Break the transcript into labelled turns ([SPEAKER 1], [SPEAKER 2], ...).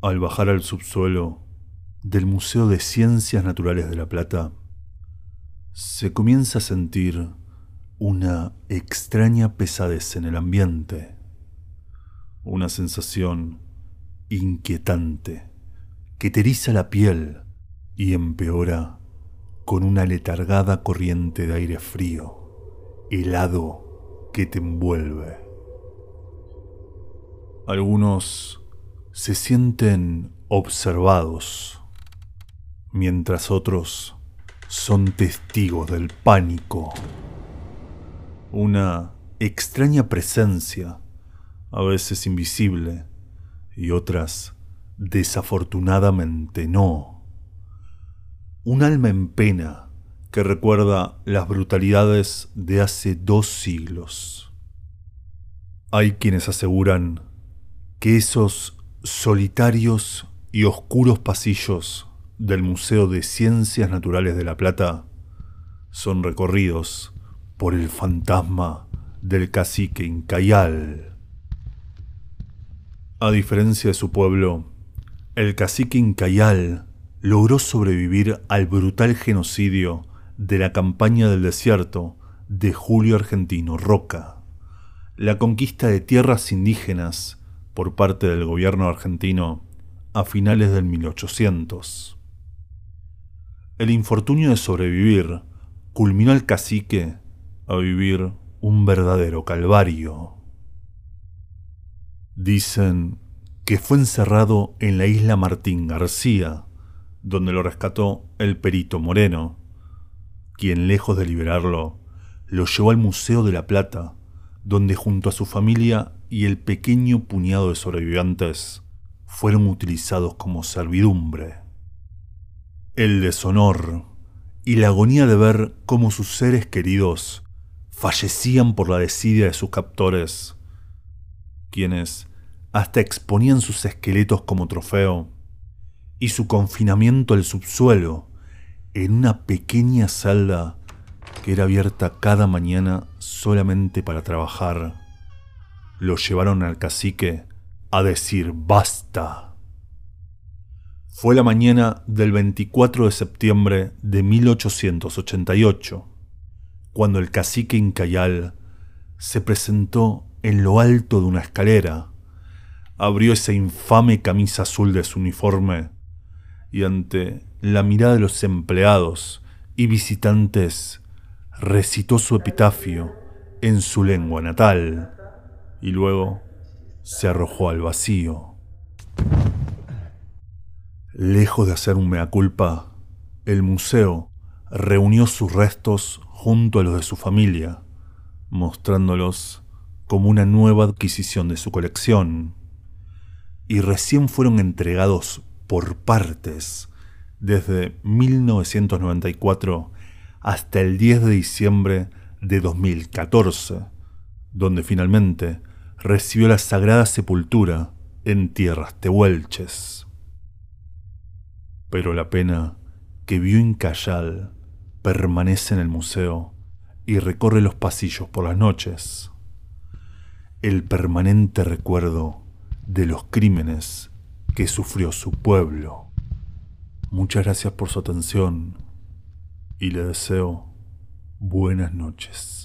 [SPEAKER 1] Al bajar al subsuelo del Museo de Ciencias Naturales de La Plata, se comienza a sentir una extraña pesadez en el ambiente, una sensación inquietante que te eriza la piel y empeora con una letargada corriente de aire frío, helado que te envuelve. Algunos se sienten observados, mientras otros son testigos del pánico. Una extraña presencia, a veces invisible, y otras desafortunadamente no. Un alma en pena que recuerda las brutalidades de hace dos siglos. Hay quienes aseguran que esos solitarios y oscuros pasillos del Museo de Ciencias Naturales de La Plata son recorridos por el fantasma del cacique Incayal. A diferencia de su pueblo, el cacique Incayal logró sobrevivir al brutal genocidio de la campaña del desierto de Julio Argentino Roca, la conquista de tierras indígenas por parte del gobierno argentino a finales del 1800. El infortunio de sobrevivir culminó al cacique a vivir un verdadero calvario. Dicen que fue encerrado en la isla Martín García, donde lo rescató el perito Moreno, quien lejos de liberarlo, lo llevó al Museo de la Plata, donde junto a su familia y el pequeño puñado de sobrevivientes fueron utilizados como servidumbre. El deshonor y la agonía de ver cómo sus seres queridos fallecían por la desidia de sus captores, quienes hasta exponían sus esqueletos como trofeo, y su confinamiento al subsuelo en una pequeña celda que era abierta cada mañana solamente para trabajar lo llevaron al cacique a decir basta. Fue la mañana del 24 de septiembre de 1888, cuando el cacique Incayal se presentó en lo alto de una escalera, abrió esa infame camisa azul de su uniforme y ante la mirada de los empleados y visitantes recitó su epitafio en su lengua natal y luego se arrojó al vacío. Lejos de hacer un mea culpa, el museo reunió sus restos junto a los de su familia, mostrándolos como una nueva adquisición de su colección, y recién fueron entregados por partes desde 1994 hasta el 10 de diciembre de 2014, donde finalmente recibió la sagrada sepultura en tierras tehuelches. Pero la pena que vio en Cayal permanece en el museo y recorre los pasillos por las noches. El permanente recuerdo de los crímenes que sufrió su pueblo. Muchas gracias por su atención y le deseo buenas noches.